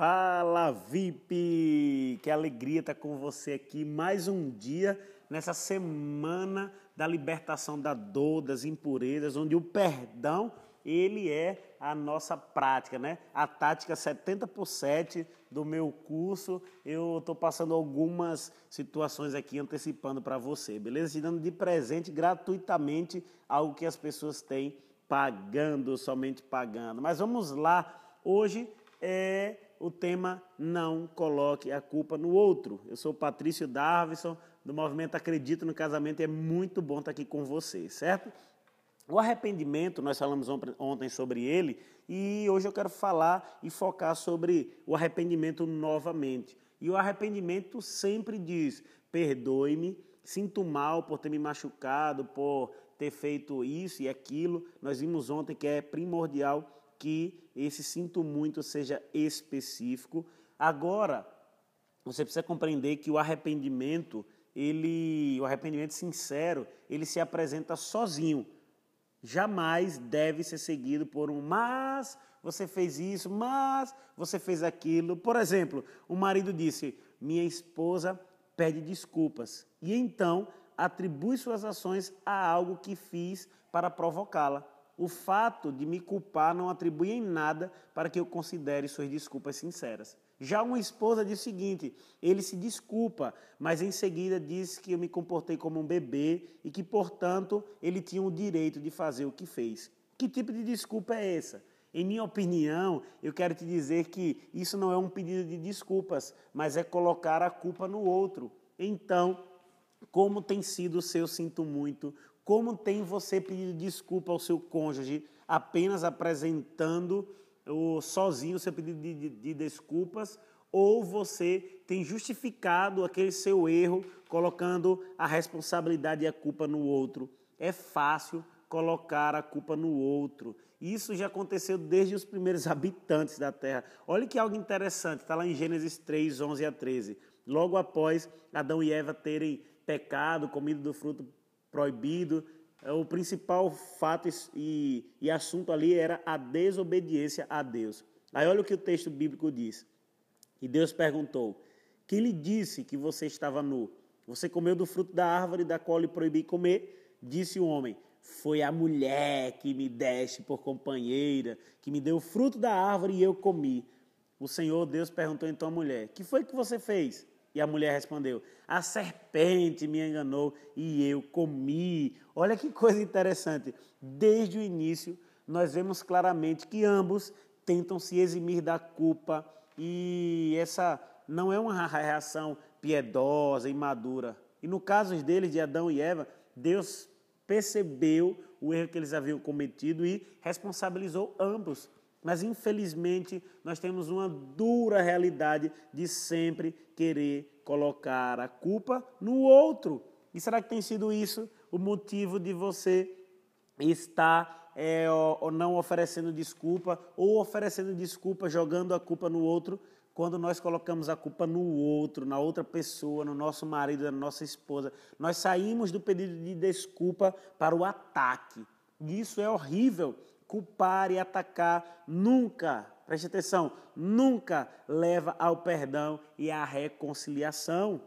Fala VIP! Que alegria estar com você aqui mais um dia nessa semana da libertação da dor, das impurezas, onde o perdão ele é a nossa prática, né? A tática 70 por 7 do meu curso, eu estou passando algumas situações aqui antecipando para você, beleza? Te dando de presente gratuitamente algo que as pessoas têm pagando, somente pagando. Mas vamos lá, hoje é o tema Não Coloque a Culpa no Outro. Eu sou Patrício Darvison, do movimento Acredito no Casamento, e é muito bom estar aqui com você, certo? O arrependimento, nós falamos ontem sobre ele, e hoje eu quero falar e focar sobre o arrependimento novamente. E o arrependimento sempre diz: perdoe-me, sinto mal por ter me machucado, por ter feito isso e aquilo. Nós vimos ontem que é primordial que esse sinto muito seja específico. Agora, você precisa compreender que o arrependimento, ele, o arrependimento sincero, ele se apresenta sozinho jamais deve ser seguido por um mas você fez isso, mas você fez aquilo. Por exemplo, o marido disse: Minha esposa pede desculpas. E então atribui suas ações a algo que fiz para provocá-la. O fato de me culpar não atribui em nada para que eu considere suas desculpas sinceras. Já uma esposa diz o seguinte: ele se desculpa, mas em seguida diz que eu me comportei como um bebê e que, portanto, ele tinha o direito de fazer o que fez. Que tipo de desculpa é essa? Em minha opinião, eu quero te dizer que isso não é um pedido de desculpas, mas é colocar a culpa no outro. Então, como tem sido o seu sinto muito? Como tem você pedido desculpa ao seu cônjuge apenas apresentando ou sozinho seu pedido de, de, de desculpas, ou você tem justificado aquele seu erro colocando a responsabilidade e a culpa no outro. É fácil colocar a culpa no outro. Isso já aconteceu desde os primeiros habitantes da terra. Olha que algo interessante, está lá em Gênesis 3, 11 a 13. Logo após Adão e Eva terem pecado, comido do fruto proibido, é, o principal fato e, e assunto ali era a desobediência a Deus. Aí olha o que o texto bíblico diz. E Deus perguntou: Quem lhe disse que você estava nu? Você comeu do fruto da árvore da qual lhe proibi comer? Disse o homem: Foi a mulher que me deste por companheira, que me deu o fruto da árvore e eu comi. O Senhor Deus perguntou então à mulher: Que foi que você fez? E a mulher respondeu: A serpente me enganou e eu comi. Olha que coisa interessante. Desde o início, nós vemos claramente que ambos tentam se eximir da culpa e essa não é uma reação piedosa e madura. E no caso deles, de Adão e Eva, Deus percebeu o erro que eles haviam cometido e responsabilizou ambos mas infelizmente nós temos uma dura realidade de sempre querer colocar a culpa no outro. E será que tem sido isso o motivo de você estar é, ou não oferecendo desculpa ou oferecendo desculpa jogando a culpa no outro? Quando nós colocamos a culpa no outro, na outra pessoa, no nosso marido, na nossa esposa, nós saímos do pedido de desculpa para o ataque. Isso é horrível culpar e atacar nunca, preste atenção, nunca leva ao perdão e à reconciliação.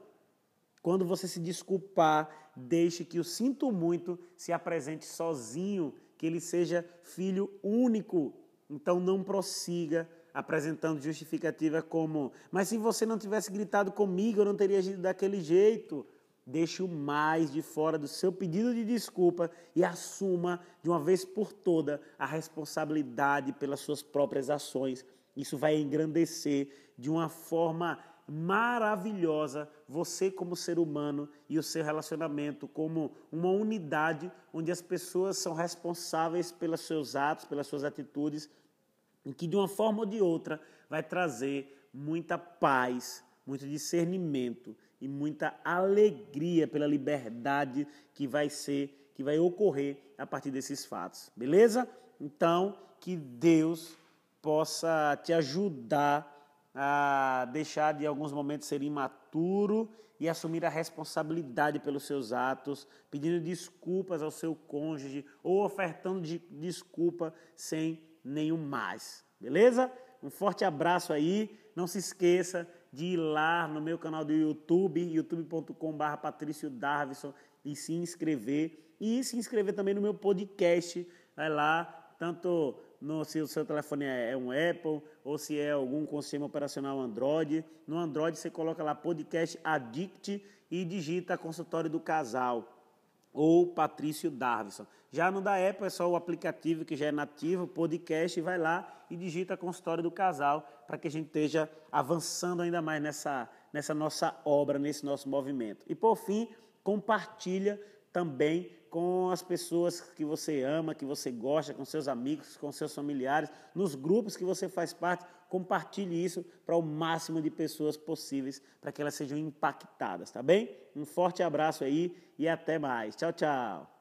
Quando você se desculpar, deixe que o sinto muito se apresente sozinho, que ele seja filho único. Então não prossiga apresentando justificativa como, mas se você não tivesse gritado comigo, eu não teria agido daquele jeito. Deixe o mais de fora do seu pedido de desculpa e assuma de uma vez por toda a responsabilidade pelas suas próprias ações. Isso vai engrandecer de uma forma maravilhosa você como ser humano e o seu relacionamento como uma unidade onde as pessoas são responsáveis pelos seus atos, pelas suas atitudes, e que de uma forma ou de outra vai trazer muita paz, muito discernimento e muita alegria pela liberdade que vai ser, que vai ocorrer a partir desses fatos. Beleza? Então, que Deus possa te ajudar a deixar de alguns momentos ser imaturo e assumir a responsabilidade pelos seus atos, pedindo desculpas ao seu cônjuge ou ofertando de desculpa sem nenhum mais. Beleza? Um forte abraço aí. Não se esqueça de ir lá no meu canal do YouTube, youtube.com.br Patrício Darvison, e se inscrever. E se inscrever também no meu podcast. Vai lá, tanto no, se o seu telefone é, é um Apple ou se é algum sistema operacional Android. No Android você coloca lá podcast Addict e digita consultório do casal ou Patrício Darvison. Já no da Apple é só o aplicativo que já é nativo, podcast, vai lá e digita consultório do casal para que a gente esteja avançando ainda mais nessa, nessa nossa obra, nesse nosso movimento. E por fim, compartilha também com as pessoas que você ama, que você gosta, com seus amigos, com seus familiares, nos grupos que você faz parte, compartilhe isso para o máximo de pessoas possíveis, para que elas sejam impactadas, tá bem? Um forte abraço aí e até mais. Tchau, tchau.